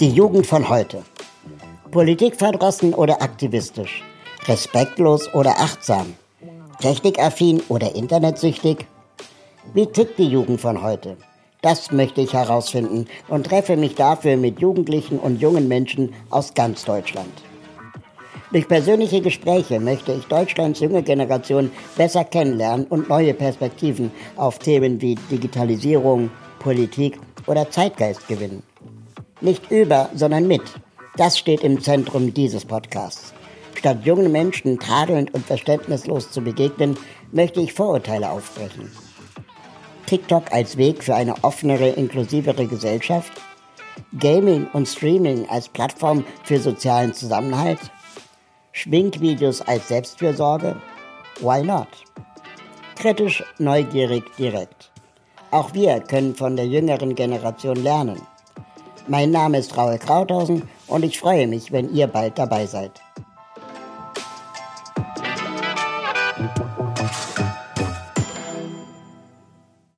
Die Jugend von heute. Politikverdrossen oder aktivistisch? Respektlos oder achtsam? Technikaffin oder internetsüchtig? Wie tickt die Jugend von heute? Das möchte ich herausfinden und treffe mich dafür mit Jugendlichen und jungen Menschen aus ganz Deutschland. Durch persönliche Gespräche möchte ich Deutschlands junge Generation besser kennenlernen und neue Perspektiven auf Themen wie Digitalisierung, Politik oder Zeitgeist gewinnen. Nicht über, sondern mit. Das steht im Zentrum dieses Podcasts. Statt jungen Menschen tadelnd und verständnislos zu begegnen, möchte ich Vorurteile aufbrechen. TikTok als Weg für eine offenere, inklusivere Gesellschaft? Gaming und Streaming als Plattform für sozialen Zusammenhalt? Schminkvideos als Selbstfürsorge? Why not? Kritisch, neugierig, direkt. Auch wir können von der jüngeren Generation lernen. Mein Name ist Raul Krauthausen und ich freue mich, wenn ihr bald dabei seid.